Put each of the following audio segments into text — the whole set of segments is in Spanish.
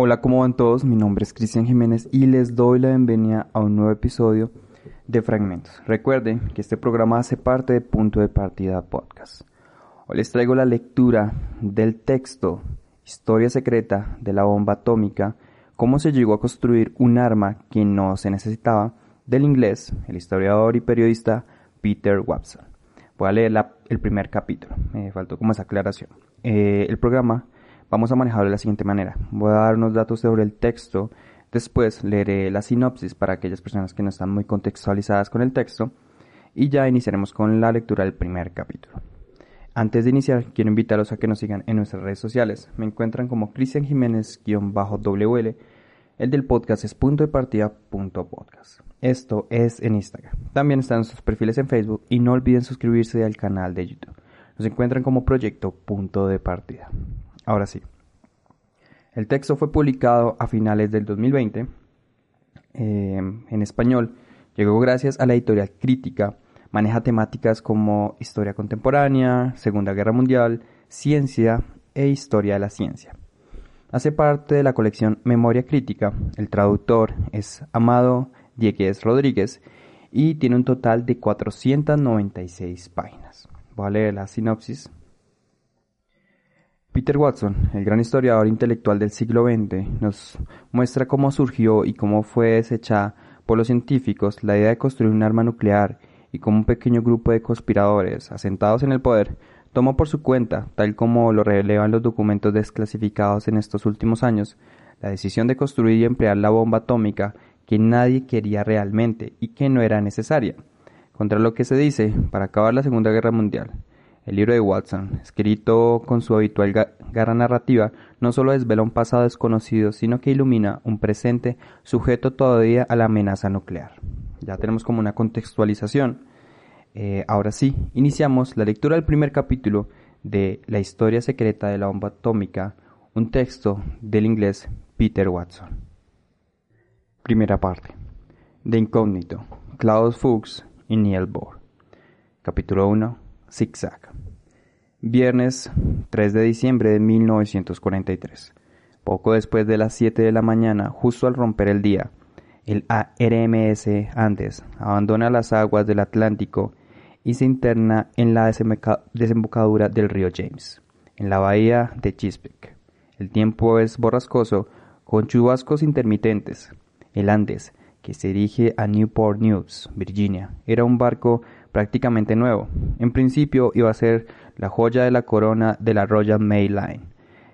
Hola, ¿cómo van todos? Mi nombre es Cristian Jiménez y les doy la bienvenida a un nuevo episodio de Fragmentos. Recuerden que este programa hace parte de Punto de Partida Podcast. Hoy les traigo la lectura del texto Historia secreta de la bomba atómica, cómo se llegó a construir un arma que no se necesitaba, del inglés, el historiador y periodista Peter Watson. Voy a leer el primer capítulo, me faltó como esa aclaración. Eh, el programa Vamos a manejarlo de la siguiente manera. Voy a dar unos datos sobre el texto, después leeré la sinopsis para aquellas personas que no están muy contextualizadas con el texto y ya iniciaremos con la lectura del primer capítulo. Antes de iniciar, quiero invitarlos a que nos sigan en nuestras redes sociales. Me encuentran como Cristian Jiménez-WL. El del podcast es punto podcast. Esto es en Instagram. También están sus perfiles en Facebook y no olviden suscribirse al canal de YouTube. Nos encuentran como proyecto punto de partida. Ahora sí. El texto fue publicado a finales del 2020 eh, en español. Llegó gracias a la editorial Crítica. Maneja temáticas como historia contemporánea, Segunda Guerra Mundial, ciencia e historia de la ciencia. Hace parte de la colección Memoria Crítica. El traductor es Amado Diegues Rodríguez y tiene un total de 496 páginas. Voy a leer la sinopsis Peter Watson, el gran historiador intelectual del siglo XX, nos muestra cómo surgió y cómo fue desechada por los científicos la idea de construir un arma nuclear y cómo un pequeño grupo de conspiradores asentados en el poder tomó por su cuenta, tal como lo relevan los documentos desclasificados en estos últimos años, la decisión de construir y emplear la bomba atómica que nadie quería realmente y que no era necesaria, contra lo que se dice para acabar la Segunda Guerra Mundial. El libro de Watson, escrito con su habitual garra narrativa, no solo desvela un pasado desconocido, sino que ilumina un presente sujeto todavía a la amenaza nuclear. Ya tenemos como una contextualización. Eh, ahora sí, iniciamos la lectura del primer capítulo de La historia secreta de la bomba atómica, un texto del inglés Peter Watson. Primera parte. De Incógnito, Klaus Fuchs y Neil Bohr. Capítulo 1 Zigzag. Viernes 3 de diciembre de 1943. Poco después de las 7 de la mañana, justo al romper el día, el RMS Andes abandona las aguas del Atlántico y se interna en la desembocadura del río James, en la bahía de Chesapeake. El tiempo es borrascoso, con chubascos intermitentes. El Andes, que se dirige a Newport News, Virginia, era un barco prácticamente nuevo. En principio iba a ser la joya de la corona de la Royal Mail Line,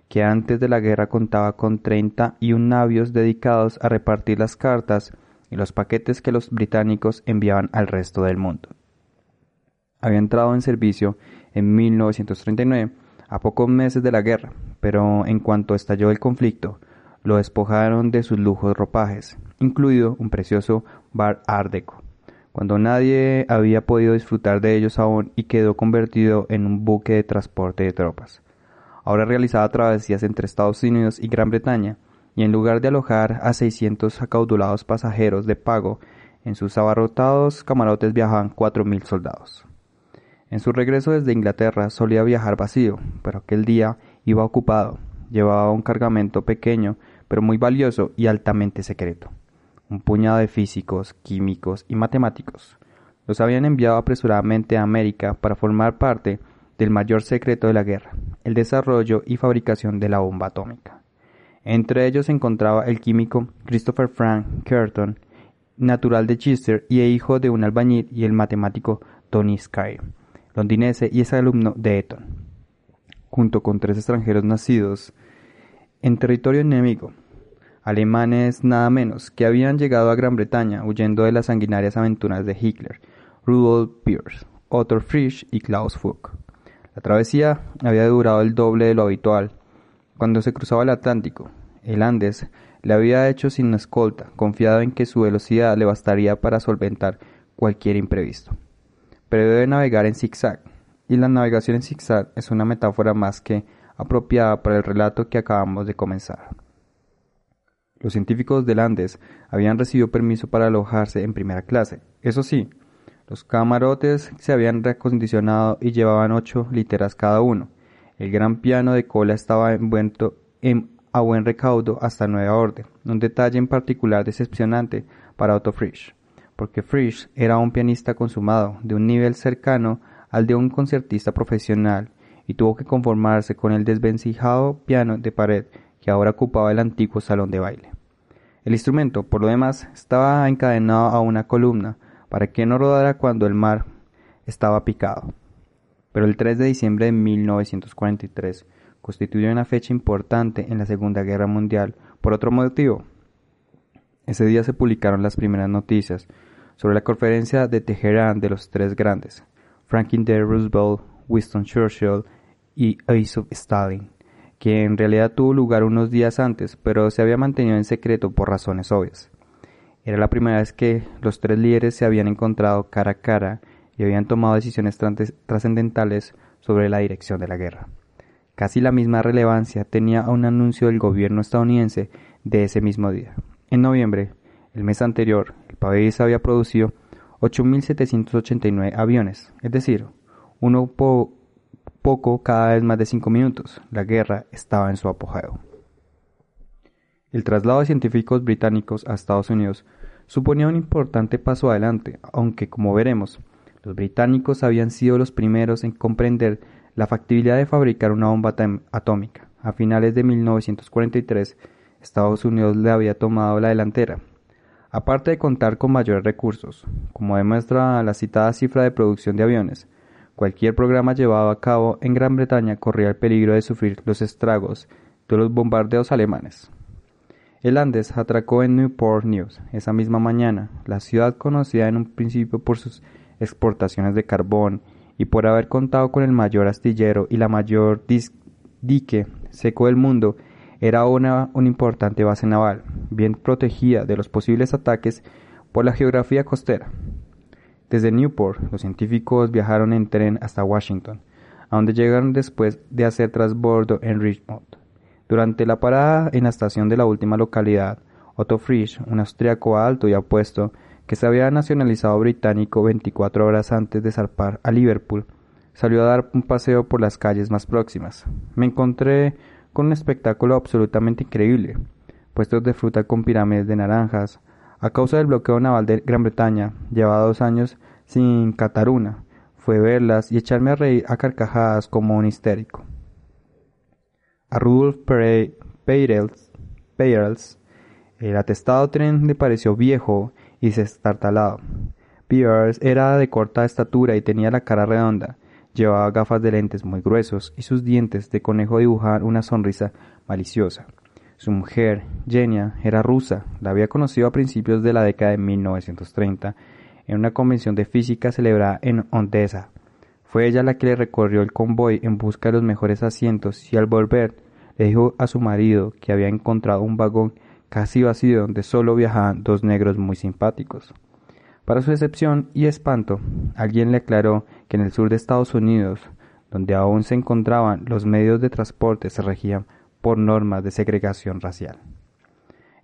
que antes de la guerra contaba con 31 navios dedicados a repartir las cartas y los paquetes que los británicos enviaban al resto del mundo. Había entrado en servicio en 1939, a pocos meses de la guerra, pero en cuanto estalló el conflicto, lo despojaron de sus lujos ropajes, incluido un precioso bar Art Deco cuando nadie había podido disfrutar de ellos aún y quedó convertido en un buque de transporte de tropas. Ahora realizaba travesías entre Estados Unidos y Gran Bretaña, y en lugar de alojar a 600 acaudulados pasajeros de pago, en sus abarrotados camarotes viajaban 4.000 soldados. En su regreso desde Inglaterra solía viajar vacío, pero aquel día iba ocupado. Llevaba un cargamento pequeño, pero muy valioso y altamente secreto un puñado de físicos, químicos y matemáticos. Los habían enviado apresuradamente a América para formar parte del mayor secreto de la guerra, el desarrollo y fabricación de la bomba atómica. Entre ellos se encontraba el químico Christopher Frank Curtin, natural de Chester y hijo de un albañil, y el matemático Tony Sky, londinense y es alumno de Eton, junto con tres extranjeros nacidos en territorio enemigo, alemanes nada menos, que habían llegado a Gran Bretaña huyendo de las sanguinarias aventuras de Hitler, Rudolf Pierce, Otto Frisch y Klaus Fuchs. La travesía había durado el doble de lo habitual. Cuando se cruzaba el Atlántico, el Andes, le había hecho sin escolta, confiado en que su velocidad le bastaría para solventar cualquier imprevisto. Pero debe navegar en zigzag, y la navegación en zigzag es una metáfora más que apropiada para el relato que acabamos de comenzar. Los científicos del Andes habían recibido permiso para alojarse en primera clase. Eso sí, los camarotes se habían reacondicionado y llevaban ocho literas cada uno. El gran piano de cola estaba envuelto en, a buen recaudo hasta nueva orden, un detalle en particular decepcionante para Otto Frisch, porque Frisch era un pianista consumado, de un nivel cercano al de un concertista profesional, y tuvo que conformarse con el desvencijado piano de pared que ahora ocupaba el antiguo salón de baile. El instrumento, por lo demás, estaba encadenado a una columna para que no rodara cuando el mar estaba picado. Pero el 3 de diciembre de 1943 constituyó una fecha importante en la Segunda Guerra Mundial por otro motivo. Ese día se publicaron las primeras noticias sobre la conferencia de Teherán de los tres grandes, Franklin D. Roosevelt, Winston Churchill y Joseph Stalin, que en realidad tuvo lugar unos días antes, pero se había mantenido en secreto por razones obvias. Era la primera vez que los tres líderes se habían encontrado cara a cara y habían tomado decisiones trascendentales sobre la dirección de la guerra. Casi la misma relevancia tenía un anuncio del gobierno estadounidense de ese mismo día. En noviembre, el mes anterior, el país había producido 8.789 aviones, es decir, uno poco cada vez más de cinco minutos. La guerra estaba en su apogeo. El traslado de científicos británicos a Estados Unidos suponía un importante paso adelante, aunque, como veremos, los británicos habían sido los primeros en comprender la factibilidad de fabricar una bomba atómica. A finales de 1943, Estados Unidos le había tomado la delantera, aparte de contar con mayores recursos, como demuestra la citada cifra de producción de aviones, cualquier programa llevado a cabo en Gran Bretaña corría el peligro de sufrir los estragos de los bombardeos alemanes. El Andes atracó en Newport News esa misma mañana, la ciudad conocida en un principio por sus exportaciones de carbón y por haber contado con el mayor astillero y la mayor dique seco del mundo, era una, una importante base naval, bien protegida de los posibles ataques por la geografía costera. Desde Newport, los científicos viajaron en tren hasta Washington, a donde llegaron después de hacer transbordo en Richmond. Durante la parada en la estación de la última localidad, Otto Frisch, un austriaco alto y apuesto, que se había nacionalizado británico 24 horas antes de zarpar a Liverpool, salió a dar un paseo por las calles más próximas. Me encontré con un espectáculo absolutamente increíble. Puestos de fruta con pirámides de naranjas. A causa del bloqueo naval de Gran Bretaña, llevaba dos años sin catar una. Fue verlas y echarme a reír a carcajadas como un histérico. A Rudolf Peirels, el atestado tren le pareció viejo y destartalado. Peirels era de corta estatura y tenía la cara redonda, Llevaba gafas de lentes muy gruesos y sus dientes de conejo dibujaban una sonrisa maliciosa. Su mujer, Jenia, era rusa, la había conocido a principios de la década de 1930 en una convención de física celebrada en Odessa. Fue ella la que le recorrió el convoy en busca de los mejores asientos y al volver le dijo a su marido que había encontrado un vagón casi vacío donde solo viajaban dos negros muy simpáticos. Para su decepción y espanto, alguien le aclaró que en el sur de Estados Unidos, donde aún se encontraban los medios de transporte, se regían por normas de segregación racial.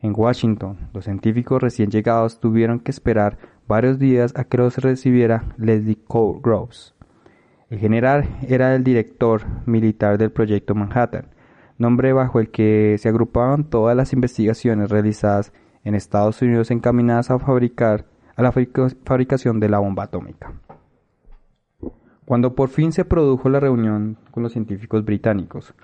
En Washington, los científicos recién llegados tuvieron que esperar varios días a que los recibiera Leslie Groves. El general era el director militar del proyecto Manhattan, nombre bajo el que se agrupaban todas las investigaciones realizadas en Estados Unidos encaminadas a fabricar a la fabricación de la bomba atómica. Cuando por fin se produjo la reunión con los científicos británicos,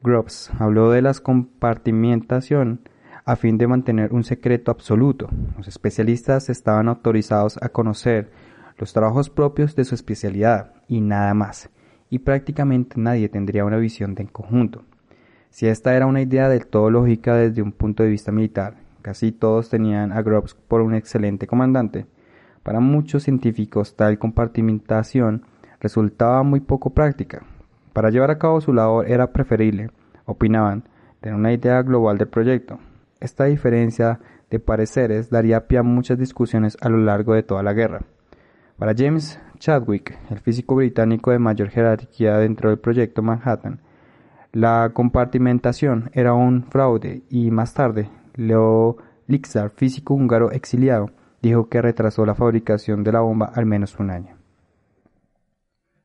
Groves habló de la compartimentación a fin de mantener un secreto absoluto. Los especialistas estaban autorizados a conocer los trabajos propios de su especialidad y nada más, y prácticamente nadie tendría una visión de conjunto. Si esta era una idea del todo lógica desde un punto de vista militar, Casi todos tenían a Groves por un excelente comandante. Para muchos científicos tal compartimentación resultaba muy poco práctica. Para llevar a cabo su labor era preferible, opinaban, tener una idea global del proyecto. Esta diferencia de pareceres daría pie a muchas discusiones a lo largo de toda la guerra. Para James Chadwick, el físico británico de mayor jerarquía dentro del proyecto Manhattan, la compartimentación era un fraude y más tarde Leo Lixar, físico húngaro exiliado, dijo que retrasó la fabricación de la bomba al menos un año.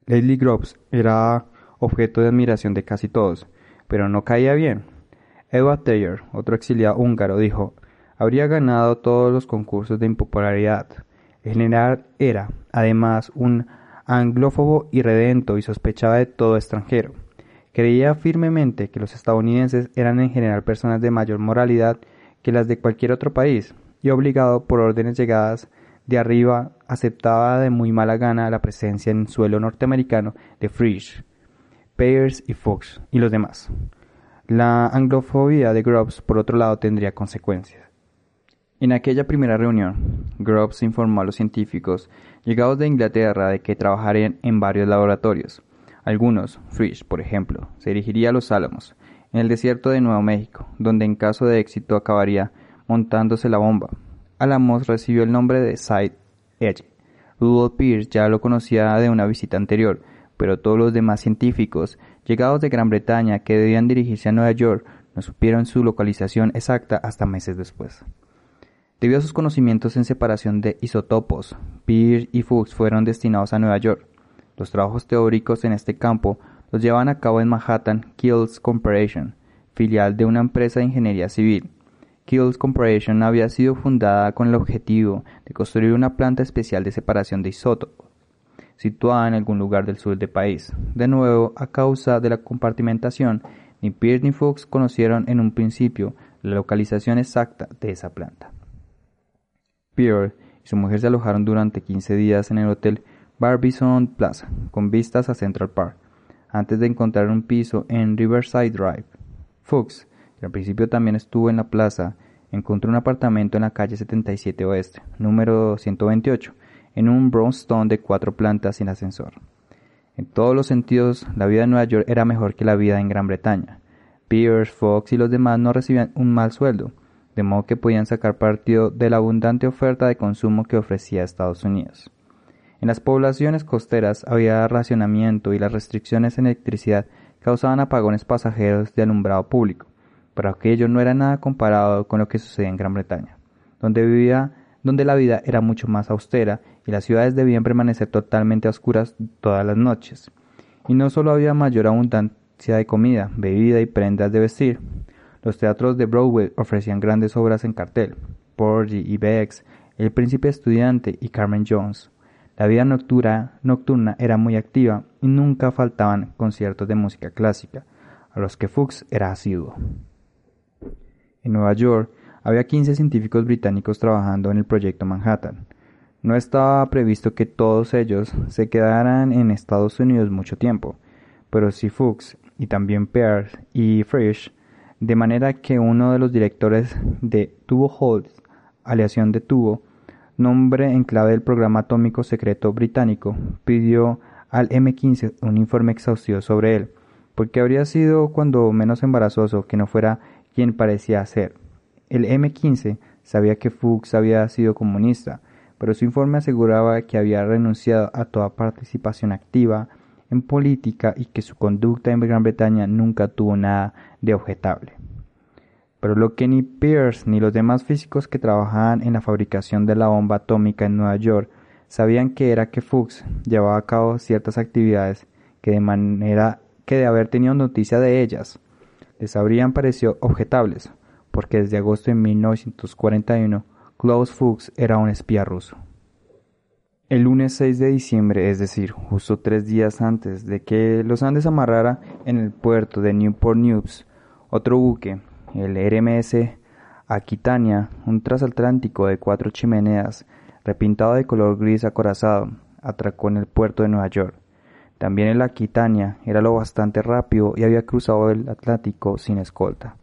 Leslie Groves era objeto de admiración de casi todos, pero no caía bien. Taylor, otro exiliado húngaro, dijo, habría ganado todos los concursos de impopularidad. El general era, además, un anglófobo irredento y sospechaba de todo extranjero. Creía firmemente que los estadounidenses eran en general personas de mayor moralidad que las de cualquier otro país, y obligado por órdenes llegadas de arriba aceptaba de muy mala gana la presencia en suelo norteamericano de Frisch, Peirce y Fox y los demás. La anglofobia de Grubbs, por otro lado, tendría consecuencias. En aquella primera reunión, Grubbs informó a los científicos llegados de Inglaterra de que trabajarían en varios laboratorios. Algunos, Frisch, por ejemplo, se dirigiría a los Álamos, en el desierto de Nuevo México, donde en caso de éxito acabaría montándose la bomba. Alamos recibió el nombre de Side Edge. Rudolf Pierce ya lo conocía de una visita anterior, pero todos los demás científicos, llegados de Gran Bretaña que debían dirigirse a Nueva York, no supieron su localización exacta hasta meses después. Debido a sus conocimientos en separación de isótopos, Pierce y Fuchs fueron destinados a Nueva York. Los trabajos teóricos en este campo los llevaban a cabo en Manhattan Kills Corporation, filial de una empresa de ingeniería civil. Kills Corporation había sido fundada con el objetivo de construir una planta especial de separación de isótopos, situada en algún lugar del sur del país. De nuevo, a causa de la compartimentación, ni Pierce ni Fox conocieron en un principio la localización exacta de esa planta. Pierre y su mujer se alojaron durante 15 días en el hotel Barbizon Plaza, con vistas a Central Park, antes de encontrar un piso en Riverside Drive. Fox que al principio también estuvo en la plaza, encontró un apartamento en la calle 77 Oeste, número 128, en un brownstone de cuatro plantas sin ascensor. En todos los sentidos, la vida en Nueva York era mejor que la vida en Gran Bretaña. Pierce, Fox y los demás no recibían un mal sueldo, de modo que podían sacar partido de la abundante oferta de consumo que ofrecía Estados Unidos. En las poblaciones costeras había racionamiento y las restricciones en electricidad causaban apagones pasajeros de alumbrado público pero aquello no era nada comparado con lo que sucedía en Gran Bretaña, donde vivía donde la vida era mucho más austera y las ciudades debían permanecer totalmente oscuras todas las noches. Y no solo había mayor abundancia de comida, bebida y prendas de vestir. Los teatros de Broadway ofrecían grandes obras en cartel. Porgy y Bex, El Príncipe Estudiante y Carmen Jones. La vida nocturna, nocturna era muy activa y nunca faltaban conciertos de música clásica, a los que Fuchs era asiduo. En Nueva York había 15 científicos británicos trabajando en el proyecto Manhattan. No estaba previsto que todos ellos se quedaran en Estados Unidos mucho tiempo, pero sí Fuchs y también Peirce y Frisch, de manera que uno de los directores de Tubo Holds, aleación de tubo, nombre en clave del programa atómico secreto británico, pidió al M15 un informe exhaustivo sobre él, porque habría sido cuando menos embarazoso que no fuera quien parecía ser. El M-15 sabía que Fuchs había sido comunista, pero su informe aseguraba que había renunciado a toda participación activa en política y que su conducta en Gran Bretaña nunca tuvo nada de objetable. Pero lo que ni Pierce ni los demás físicos que trabajaban en la fabricación de la bomba atómica en Nueva York sabían que era que Fuchs llevaba a cabo ciertas actividades que de manera que de haber tenido noticia de ellas les habrían parecido objetables, porque desde agosto de 1941 Klaus Fuchs era un espía ruso. El lunes 6 de diciembre, es decir, justo tres días antes de que los Andes amarrara en el puerto de Newport News, otro buque, el RMS Aquitania, un transatlántico de cuatro chimeneas, repintado de color gris acorazado, atracó en el puerto de Nueva York. También el Aquitania era lo bastante rápido y había cruzado el Atlántico sin escolta.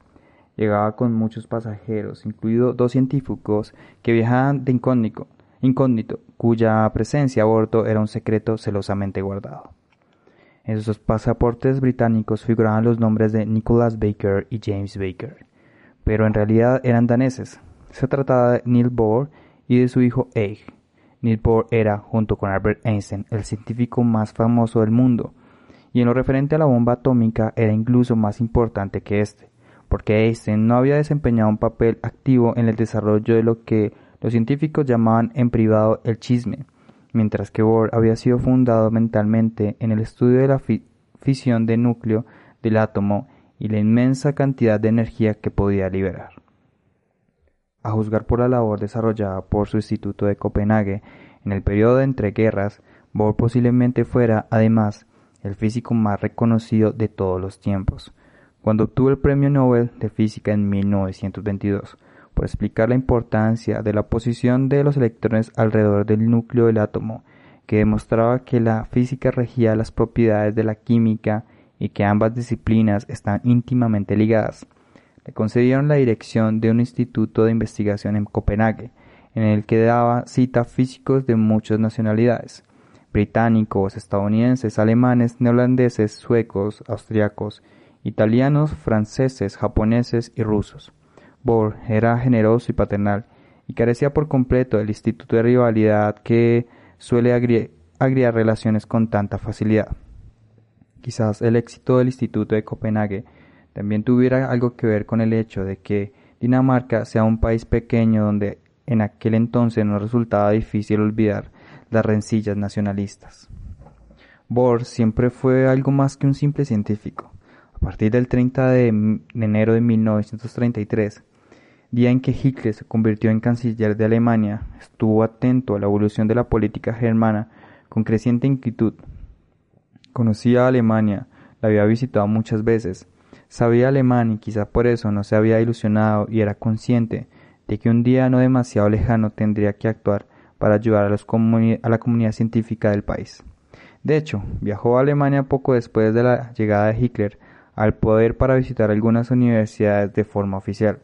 Llegaba con muchos pasajeros, incluidos dos científicos que viajaban de incógnito, incógnito, cuya presencia a bordo era un secreto celosamente guardado. En sus pasaportes británicos figuraban los nombres de Nicholas Baker y James Baker, pero en realidad eran daneses. Se trataba de Neil Bohr y de su hijo Eich. Neil Bohr era, junto con Albert Einstein, el científico más famoso del mundo, y en lo referente a la bomba atómica era incluso más importante que este, porque Einstein no había desempeñado un papel activo en el desarrollo de lo que los científicos llamaban en privado el chisme, mientras que Bohr había sido fundado mentalmente en el estudio de la fisión de núcleo del átomo y la inmensa cantidad de energía que podía liberar. A juzgar por la labor desarrollada por su Instituto de Copenhague en el periodo de entreguerras, Bohr posiblemente fuera, además, el físico más reconocido de todos los tiempos, cuando obtuvo el Premio Nobel de Física en 1922 por explicar la importancia de la posición de los electrones alrededor del núcleo del átomo, que demostraba que la física regía las propiedades de la química y que ambas disciplinas están íntimamente ligadas. Le concedieron la dirección de un instituto de investigación en Copenhague, en el que daba cita físicos de muchas nacionalidades británicos, estadounidenses, alemanes, neerlandeses, suecos, austriacos, italianos, franceses, japoneses y rusos. Bohr era generoso y paternal, y carecía por completo del instituto de rivalidad que suele agriar relaciones con tanta facilidad. Quizás el éxito del Instituto de Copenhague también tuviera algo que ver con el hecho de que Dinamarca sea un país pequeño donde en aquel entonces no resultaba difícil olvidar las rencillas nacionalistas. Bohr siempre fue algo más que un simple científico. Partir del 30 de enero de 1933, día en que Hitler se convirtió en canciller de Alemania, estuvo atento a la evolución de la política germana con creciente inquietud. Conocía a Alemania, la había visitado muchas veces, sabía alemán y quizá por eso no se había ilusionado y era consciente de que un día no demasiado lejano tendría que actuar para ayudar a, los a la comunidad científica del país. De hecho, viajó a Alemania poco después de la llegada de Hitler al poder para visitar algunas universidades de forma oficial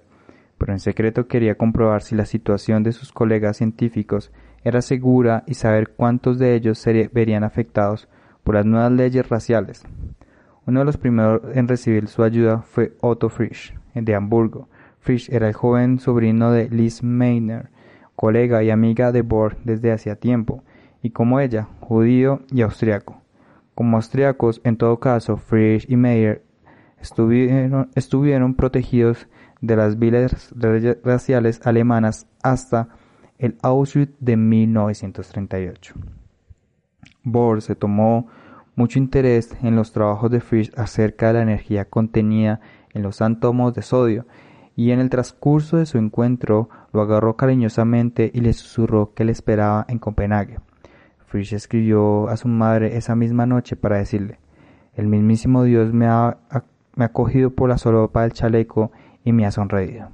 pero en secreto quería comprobar si la situación de sus colegas científicos era segura y saber cuántos de ellos se verían afectados por las nuevas leyes raciales. Uno de los primeros en recibir su ayuda fue Otto Frisch, de Hamburgo. Frisch era el joven sobrino de Liz Meitner, colega y amiga de Bohr desde hacía tiempo, y como ella, judío y austriaco. Como austriacos, en todo caso, Frisch y Meyer estuvieron, estuvieron protegidos de las viles raciales alemanas hasta el Auschwitz de 1938. Bohr se tomó mucho interés en los trabajos de Frisch acerca de la energía contenida en los átomos de sodio, y en el transcurso de su encuentro lo agarró cariñosamente y le susurró que le esperaba en Copenhague. Frisch escribió a su madre esa misma noche para decirle El mismísimo Dios me ha, me ha cogido por la solopa del chaleco y me ha sonreído.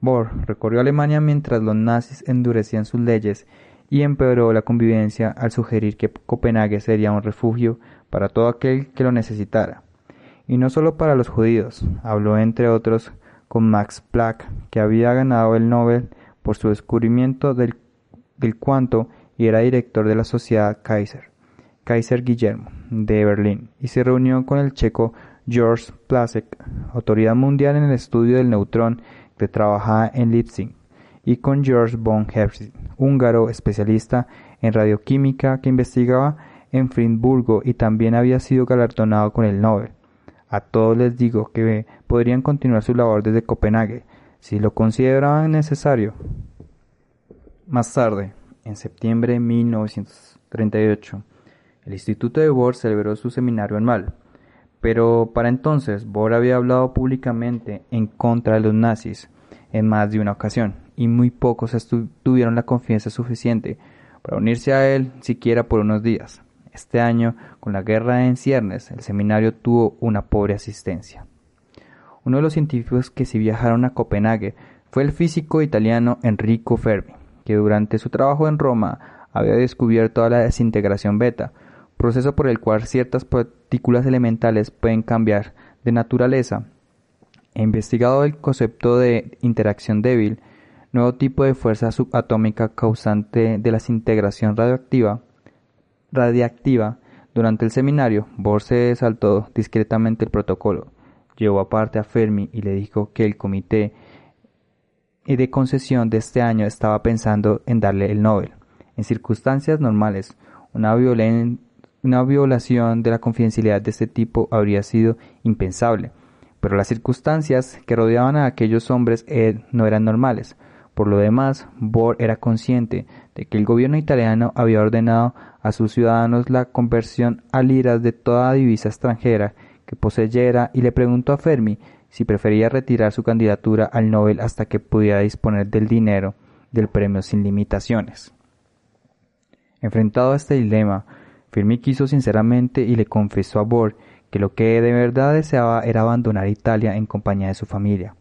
Bohr recorrió Alemania mientras los nazis endurecían sus leyes y empeoró la convivencia al sugerir que Copenhague sería un refugio para todo aquel que lo necesitara. Y no solo para los judíos, habló entre otros con Max Planck, que había ganado el Nobel por su descubrimiento del, del cuanto y era director de la Sociedad Kaiser, Kaiser Guillermo, de Berlín, y se reunió con el checo George Plasek, autoridad mundial en el estudio del neutrón que trabajaba en Leipzig, y con George von Hertzig, húngaro especialista en radioquímica que investigaba en Friburgo y también había sido galardonado con el Nobel. A todos les digo que podrían continuar su labor desde Copenhague, si lo consideraban necesario. Más tarde, en septiembre de 1938, el Instituto de Bohr celebró su seminario anual. Pero para entonces Bohr había hablado públicamente en contra de los nazis en más de una ocasión, y muy pocos tuvieron la confianza suficiente para unirse a él siquiera por unos días. Este año, con la guerra en ciernes, el seminario tuvo una pobre asistencia. Uno de los científicos que sí viajaron a Copenhague fue el físico italiano Enrico Fermi, que durante su trabajo en Roma había descubierto la desintegración beta, proceso por el cual ciertas partículas elementales pueden cambiar de naturaleza. He investigado el concepto de interacción débil, nuevo tipo de fuerza subatómica causante de la desintegración radiactiva Durante el seminario, Bohr se saltó discretamente el protocolo, llevó aparte a Fermi y le dijo que el comité de concesión de este año estaba pensando en darle el Nobel. En circunstancias normales, una, una violación de la confidencialidad de este tipo habría sido impensable, pero las circunstancias que rodeaban a aquellos hombres eh, no eran normales. Por lo demás, Bohr era consciente de que el gobierno italiano había ordenado a sus ciudadanos la conversión a liras de toda divisa extranjera que poseyera y le preguntó a Fermi si prefería retirar su candidatura al Nobel hasta que pudiera disponer del dinero del premio sin limitaciones. Enfrentado a este dilema, Fermi quiso sinceramente y le confesó a Bohr que lo que de verdad deseaba era abandonar Italia en compañía de su familia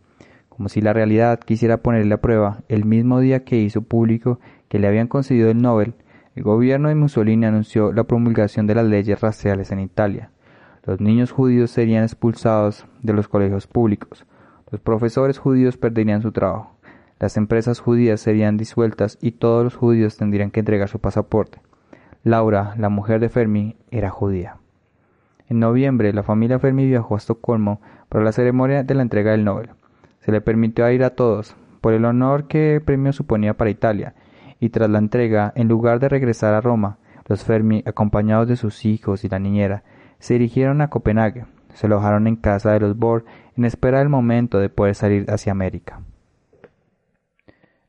como si la realidad quisiera ponerle a prueba, el mismo día que hizo público que le habían concedido el Nobel, el gobierno de Mussolini anunció la promulgación de las leyes raciales en Italia. Los niños judíos serían expulsados de los colegios públicos, los profesores judíos perderían su trabajo, las empresas judías serían disueltas y todos los judíos tendrían que entregar su pasaporte. Laura, la mujer de Fermi, era judía. En noviembre, la familia Fermi viajó a Estocolmo para la ceremonia de la entrega del Nobel. Se le permitió ir a todos, por el honor que el premio suponía para Italia, y tras la entrega, en lugar de regresar a Roma, los Fermi, acompañados de sus hijos y la niñera, se dirigieron a Copenhague, se alojaron en casa de los Bohr en espera del momento de poder salir hacia América.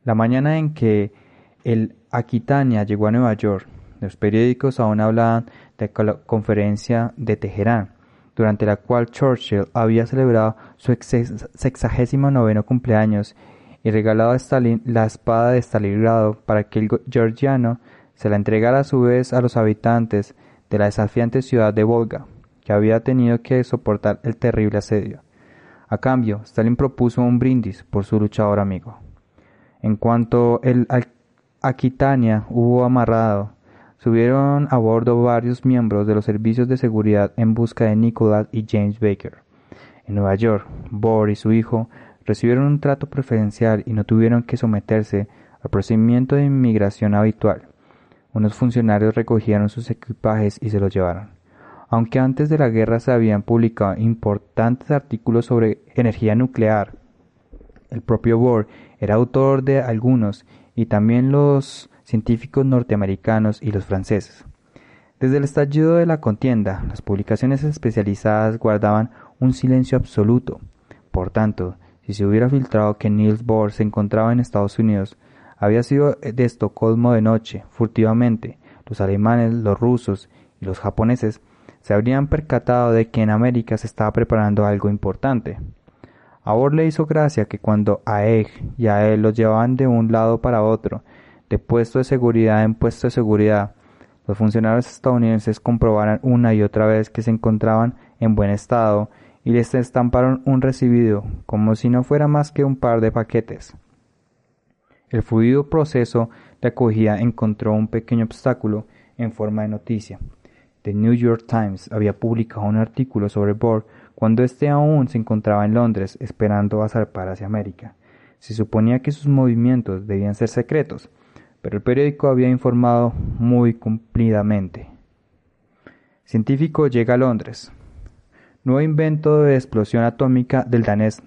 La mañana en que el Aquitania llegó a Nueva York, los periódicos aún hablaban de la conferencia de Teherán, durante la cual Churchill había celebrado su sexagésimo noveno cumpleaños y regalado a Stalin la espada de Stalingrado para que el georgiano se la entregara a su vez a los habitantes de la desafiante ciudad de Volga, que había tenido que soportar el terrible asedio. A cambio, Stalin propuso un brindis por su luchador amigo. En cuanto el Aquitania hubo amarrado Subieron a bordo varios miembros de los servicios de seguridad en busca de Nicholas y James Baker. En Nueva York, Bohr y su hijo recibieron un trato preferencial y no tuvieron que someterse al procedimiento de inmigración habitual. Unos funcionarios recogieron sus equipajes y se los llevaron. Aunque antes de la guerra se habían publicado importantes artículos sobre energía nuclear, el propio Bohr era autor de algunos y también los científicos norteamericanos y los franceses. Desde el estallido de la contienda, las publicaciones especializadas guardaban un silencio absoluto. Por tanto, si se hubiera filtrado que Niels Bohr se encontraba en Estados Unidos, había sido de Estocolmo de noche, furtivamente, los alemanes, los rusos y los japoneses se habrían percatado de que en América se estaba preparando algo importante. A Bohr le hizo gracia que cuando a Egg y a él los llevaban de un lado para otro de puesto de seguridad en puesto de seguridad, los funcionarios estadounidenses comprobaran una y otra vez que se encontraban en buen estado y les estamparon un recibido, como si no fuera más que un par de paquetes. El fluido proceso de acogida encontró un pequeño obstáculo en forma de noticia. The New York Times había publicado un artículo sobre Bohr cuando éste aún se encontraba en Londres esperando a zarpar hacia América. Se suponía que sus movimientos debían ser secretos, pero el periódico había informado muy cumplidamente. Científico llega a Londres. Nuevo invento de explosión atómica del danés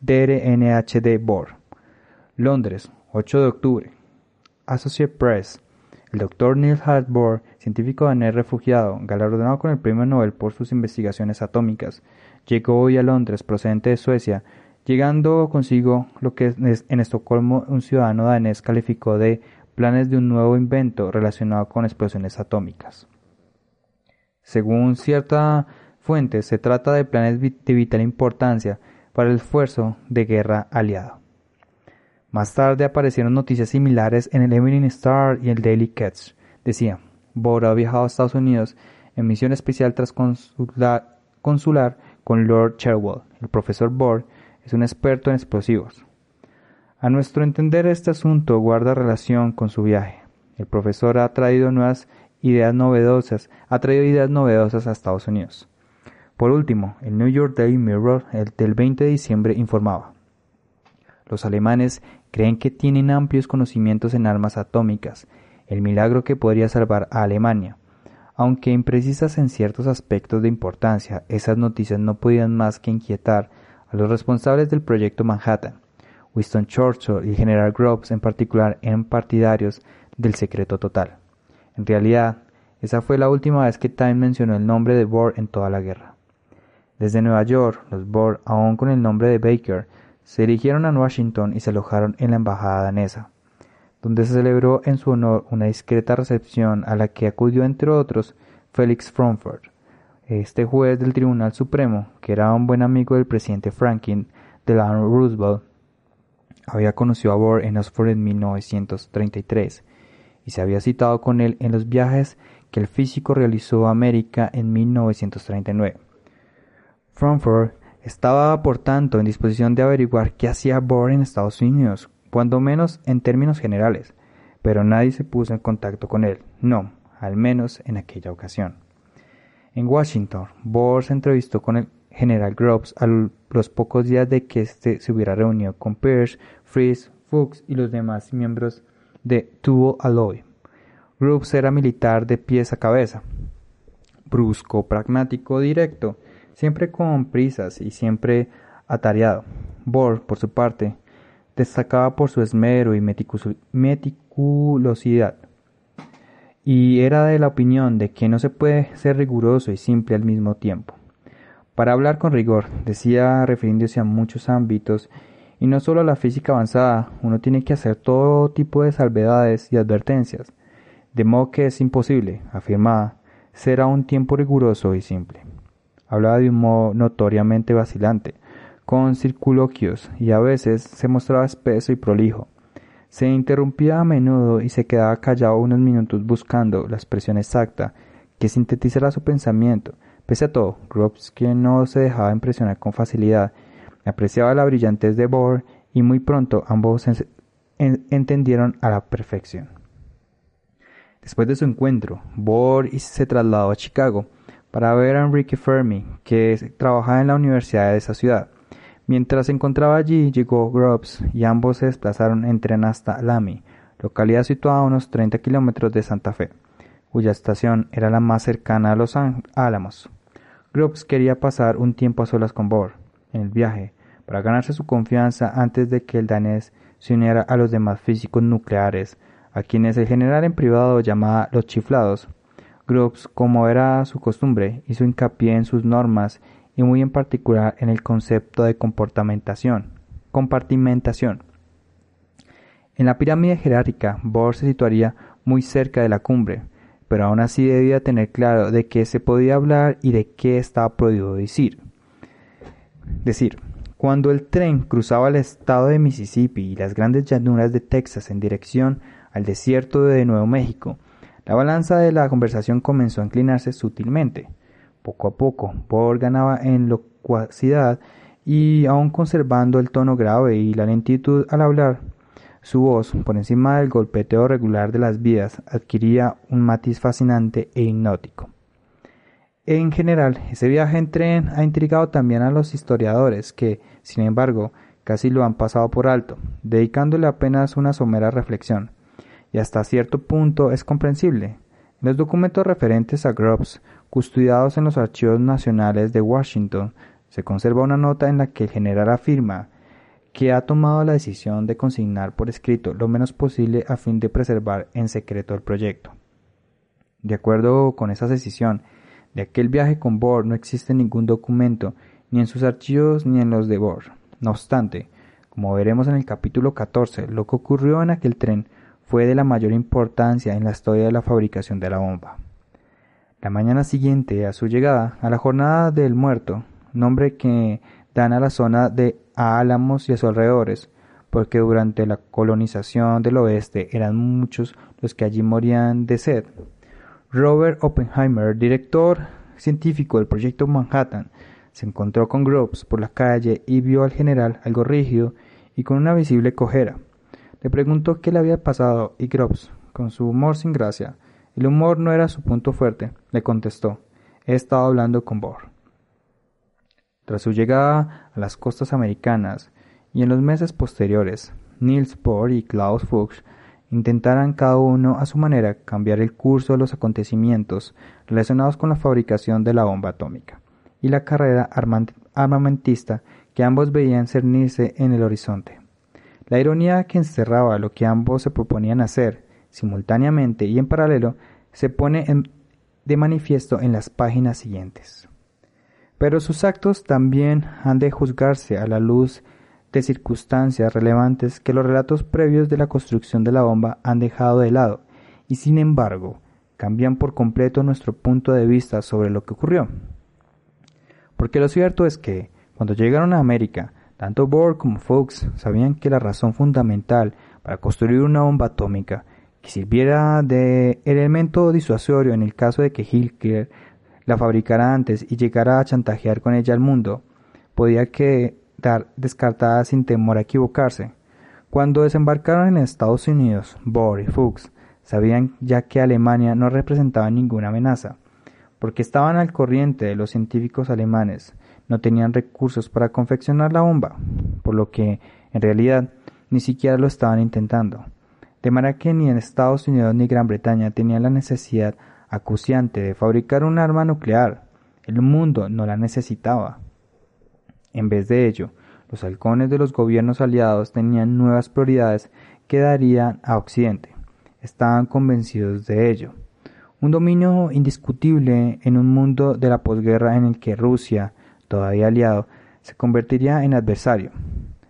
DRNHD Bohr. Londres, 8 de octubre. Associate Press. El doctor Neil Hart Bohr, científico danés refugiado, galardonado con el premio Nobel por sus investigaciones atómicas, llegó hoy a Londres procedente de Suecia, llegando consigo lo que en Estocolmo un ciudadano danés calificó de planes de un nuevo invento relacionado con explosiones atómicas. Según cierta fuente, se trata de planes de vital importancia para el esfuerzo de guerra aliado. Más tarde aparecieron noticias similares en el Evening Star y el Daily Catch. Decía, Bohr ha viajado a Estados Unidos en misión especial transconsular consular con Lord Cherwell. El profesor Bohr es un experto en explosivos. A nuestro entender este asunto guarda relación con su viaje. El profesor ha traído nuevas ideas novedosas, ha traído ideas novedosas a Estados Unidos. Por último, el New York Daily Mirror el del 20 de diciembre informaba. Los alemanes creen que tienen amplios conocimientos en armas atómicas, el milagro que podría salvar a Alemania. Aunque imprecisas en ciertos aspectos de importancia, esas noticias no podían más que inquietar a los responsables del proyecto Manhattan. Winston Churchill y el general Groves en particular eran partidarios del secreto total. En realidad, esa fue la última vez que Time mencionó el nombre de Bohr en toda la guerra. Desde Nueva York, los Bohr, aún con el nombre de Baker, se dirigieron a Washington y se alojaron en la embajada danesa donde se celebró en su honor una discreta recepción a la que acudió entre otros Felix Frankfurt, este juez del Tribunal Supremo, que era un buen amigo del presidente Franklin Delano Roosevelt, había conocido a Bohr en Oxford en 1933 y se había citado con él en los viajes que el físico realizó a América en 1939. Frankfurt estaba, por tanto, en disposición de averiguar qué hacía Bohr en Estados Unidos, cuando menos en términos generales, pero nadie se puso en contacto con él, no, al menos en aquella ocasión. En Washington, Bohr se entrevistó con el general Groves a los pocos días de que éste se hubiera reunido con Pierce, Fries, Fuchs y los demás miembros de Tuvo Alloy. Groves era militar de pies a cabeza, brusco, pragmático, directo, siempre con prisas y siempre atareado. Bohr, por su parte, destacaba por su esmero y meticulosidad, y era de la opinión de que no se puede ser riguroso y simple al mismo tiempo. Para hablar con rigor, decía refiriéndose a muchos ámbitos, y no solo la física avanzada, uno tiene que hacer todo tipo de salvedades y advertencias, de modo que es imposible, afirmaba, ser a un tiempo riguroso y simple. Hablaba de un modo notoriamente vacilante, con circunloquios y a veces se mostraba espeso y prolijo. Se interrumpía a menudo y se quedaba callado unos minutos buscando la expresión exacta que sintetizara su pensamiento. Pese a todo, que no se dejaba impresionar con facilidad, apreciaba la brillantez de Bohr y muy pronto ambos entendieron a la perfección. Después de su encuentro, Bohr se trasladó a Chicago para ver a Enrique Fermi, que trabajaba en la universidad de esa ciudad. Mientras se encontraba allí, llegó Grubbs y ambos se desplazaron en tren hasta Lamy, localidad situada a unos 30 kilómetros de Santa Fe, cuya estación era la más cercana a Los Álamos. Grubbs quería pasar un tiempo a solas con Bohr en el viaje, para ganarse su confianza antes de que el danés se uniera a los demás físicos nucleares, a quienes el general en privado llamaba los chiflados. Grubbs, como era su costumbre, hizo hincapié en sus normas y muy en particular en el concepto de comportamentación, compartimentación. En la pirámide jerárquica, Bohr se situaría muy cerca de la cumbre, pero aún así debía tener claro de qué se podía hablar y de qué estaba prohibido decir. Decir, cuando el tren cruzaba el estado de Mississippi y las grandes llanuras de Texas en dirección al desierto de Nuevo México, la balanza de la conversación comenzó a inclinarse sutilmente. Poco a poco, Paul ganaba en locuacidad y aun conservando el tono grave y la lentitud al hablar, su voz, por encima del golpeteo regular de las vías, adquiría un matiz fascinante e hipnótico. En general, ese viaje en tren ha intrigado también a los historiadores que, sin embargo, casi lo han pasado por alto, dedicándole apenas una somera reflexión. Y hasta cierto punto es comprensible. En los documentos referentes a Grubbs custodiados en los archivos nacionales de Washington, se conserva una nota en la que el general afirma que ha tomado la decisión de consignar por escrito lo menos posible a fin de preservar en secreto el proyecto. De acuerdo con esa decisión, de aquel viaje con Bohr no existe ningún documento, ni en sus archivos ni en los de Bohr. No obstante, como veremos en el capítulo 14, lo que ocurrió en aquel tren fue de la mayor importancia en la historia de la fabricación de la bomba. La mañana siguiente a su llegada a la Jornada del Muerto, nombre que dan a la zona de Álamos y a sus alrededores, porque durante la colonización del oeste eran muchos los que allí morían de sed. Robert Oppenheimer, director científico del proyecto Manhattan, se encontró con Groves por la calle y vio al general algo rígido y con una visible cojera. Le preguntó qué le había pasado y Groves, con su humor sin gracia, el humor no era su punto fuerte, le contestó. He estado hablando con Bohr. Tras su llegada a las costas americanas y en los meses posteriores, Niels Bohr y Klaus Fuchs intentaran cada uno a su manera cambiar el curso de los acontecimientos relacionados con la fabricación de la bomba atómica y la carrera armamentista que ambos veían cernirse en el horizonte. La ironía que encerraba lo que ambos se proponían hacer, simultáneamente y en paralelo, se pone de manifiesto en las páginas siguientes. Pero sus actos también han de juzgarse a la luz de circunstancias relevantes que los relatos previos de la construcción de la bomba han dejado de lado, y sin embargo cambian por completo nuestro punto de vista sobre lo que ocurrió. Porque lo cierto es que, cuando llegaron a América, tanto Bohr como Fuchs sabían que la razón fundamental para construir una bomba atómica que sirviera de elemento disuasorio en el caso de que Hitler la fabricara antes y llegara a chantajear con ella al mundo, podía quedar descartada sin temor a equivocarse. Cuando desembarcaron en Estados Unidos, Bohr y Fuchs sabían ya que Alemania no representaba ninguna amenaza, porque estaban al corriente de los científicos alemanes, no tenían recursos para confeccionar la bomba, por lo que, en realidad, ni siquiera lo estaban intentando de manera que ni en Estados Unidos ni Gran Bretaña tenían la necesidad acuciante de fabricar un arma nuclear. El mundo no la necesitaba. En vez de ello, los halcones de los gobiernos aliados tenían nuevas prioridades que darían a Occidente. Estaban convencidos de ello. Un dominio indiscutible en un mundo de la posguerra en el que Rusia, todavía aliado, se convertiría en adversario.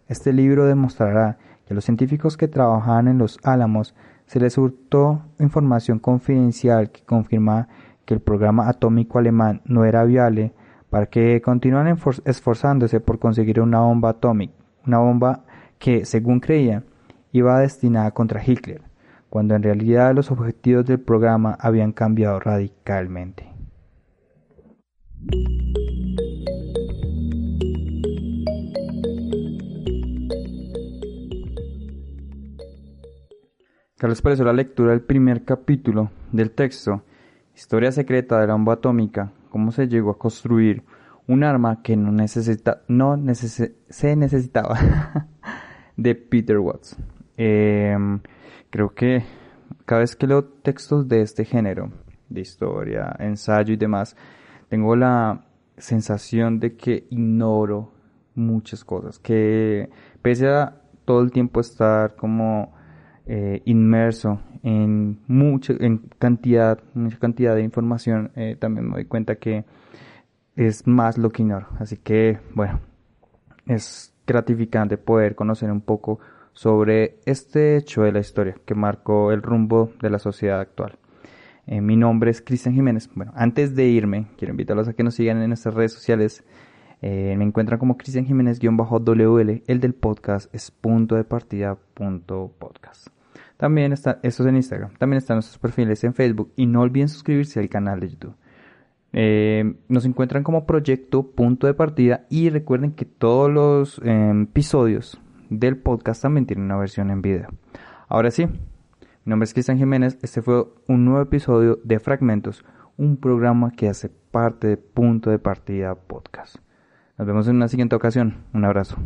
Este libro demostrará a los científicos que trabajaban en los Álamos se les hurtó información confidencial que confirma que el programa atómico alemán no era viable para que continuaran esforzándose por conseguir una bomba atómica, una bomba que, según creían, iba destinada contra Hitler, cuando en realidad los objetivos del programa habían cambiado radicalmente. ¿Qué les pareció la lectura del primer capítulo del texto? Historia secreta de la bomba atómica, cómo se llegó a construir un arma que no, necesita, no se necesitaba de Peter Watts. Em, creo que cada vez que leo textos de este género, de historia, ensayo y demás, tengo la sensación de que ignoro muchas cosas, que pese a todo el tiempo estar como eh, inmerso en mucha en cantidad, mucha cantidad de información, eh, también me doy cuenta que es más lo que ignoro. Así que, bueno, es gratificante poder conocer un poco sobre este hecho de la historia que marcó el rumbo de la sociedad actual. Eh, mi nombre es Cristian Jiménez. Bueno, antes de irme, quiero invitarlos a que nos sigan en nuestras redes sociales. me encuentran como Cristian Jiménez-WL. El del podcast es punto de partida punto podcast. También está, esto es en Instagram. También están nuestros perfiles en Facebook. Y no olviden suscribirse al canal de YouTube. Eh, nos encuentran como proyecto punto de partida y recuerden que todos los em, episodios del podcast también tienen una versión en video. Ahora sí, mi nombre es Cristian Jiménez, este fue un nuevo episodio de Fragmentos, un programa que hace parte de Punto de Partida Podcast. Nos vemos en una siguiente ocasión, un abrazo.